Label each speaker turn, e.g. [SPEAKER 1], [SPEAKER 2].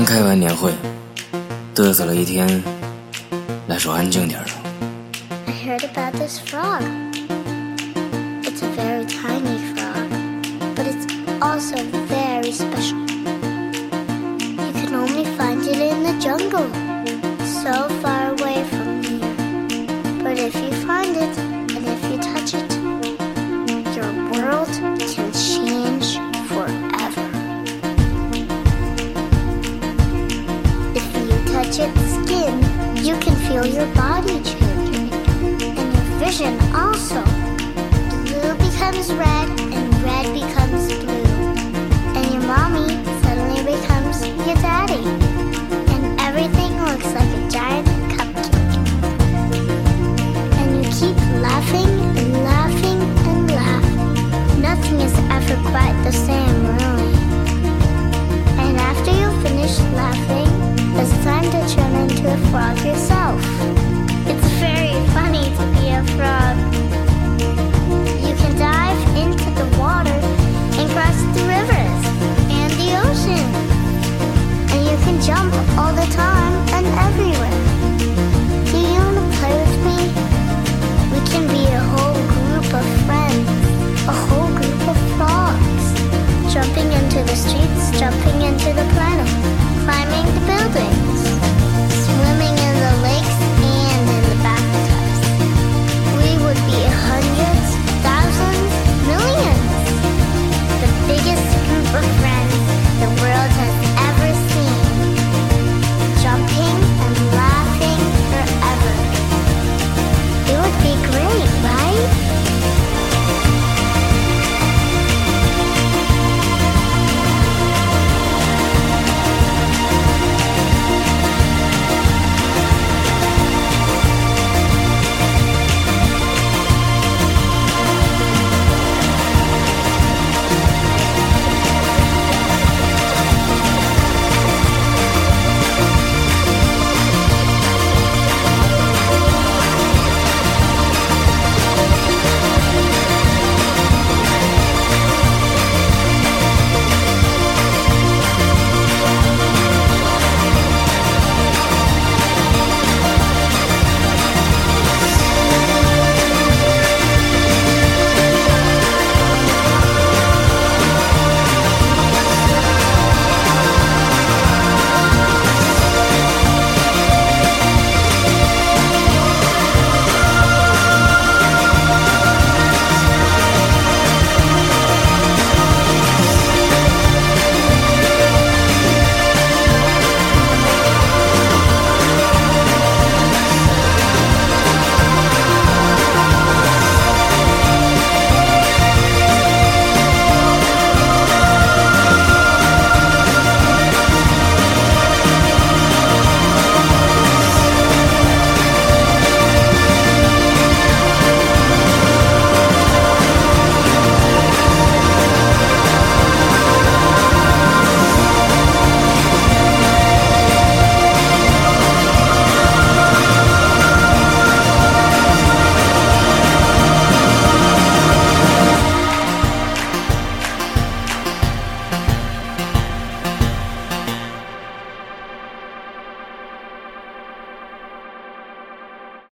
[SPEAKER 1] 刚开完年会，嘚瑟了一天，来首安静点的。
[SPEAKER 2] I heard about this frog. It's a very tiny frog, but it's also very special. You can only find it in the jungle, so far away from here. But if you find it, and if you touch it, your world touch its skin, you can feel your body changing, and your vision also. Blue becomes red, red a frog yourself.